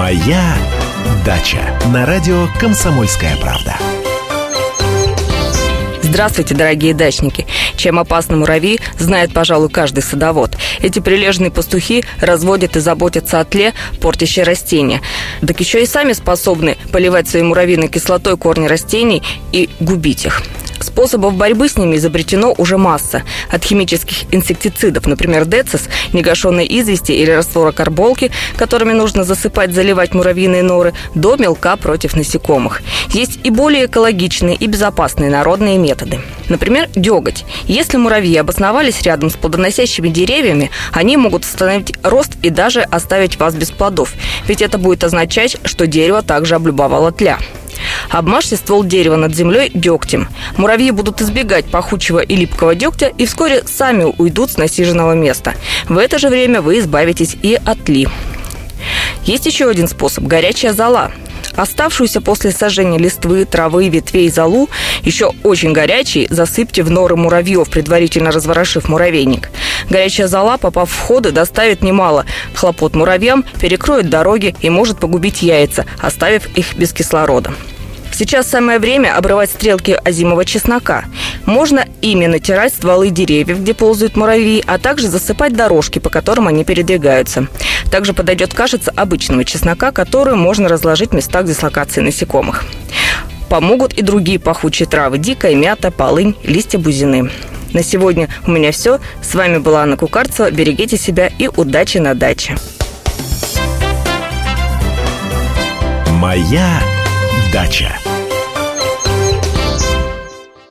Моя дача на радио Комсомольская правда. Здравствуйте, дорогие дачники! Чем опасны муравьи, знает, пожалуй, каждый садовод. Эти прилежные пастухи разводят и заботятся о тле, портящие растения. Так еще и сами способны поливать своей муравьиной кислотой корни растений и губить их. Способов борьбы с ними изобретено уже масса. От химических инсектицидов, например, децис, негашенной извести или раствора карболки, которыми нужно засыпать, заливать муравьиные норы, до мелка против насекомых. Есть и более экологичные и безопасные народные методы. Например, деготь. Если муравьи обосновались рядом с плодоносящими деревьями, они могут остановить рост и даже оставить вас без плодов. Ведь это будет означать, что дерево также облюбовало тля. Обмажьте ствол дерева над землей дегтем. Муравьи будут избегать пахучего и липкого дегтя и вскоре сами уйдут с насиженного места. В это же время вы избавитесь и от ли. Есть еще один способ – горячая зола. Оставшуюся после сожжения листвы, травы, ветвей золу, еще очень горячий, засыпьте в норы муравьев, предварительно разворошив муравейник. Горячая зола, попав в входы, доставит немало хлопот муравьям, перекроет дороги и может погубить яйца, оставив их без кислорода. Сейчас самое время обрывать стрелки озимого чеснока. Можно ими натирать стволы деревьев, где ползают муравьи, а также засыпать дорожки, по которым они передвигаются. Также подойдет кашица обычного чеснока, которую можно разложить в местах дислокации насекомых. Помогут и другие пахучие травы – дикая мята, полынь, листья бузины. На сегодня у меня все. С вами была Анна Кукарцева. Берегите себя и удачи на даче. Моя Дача.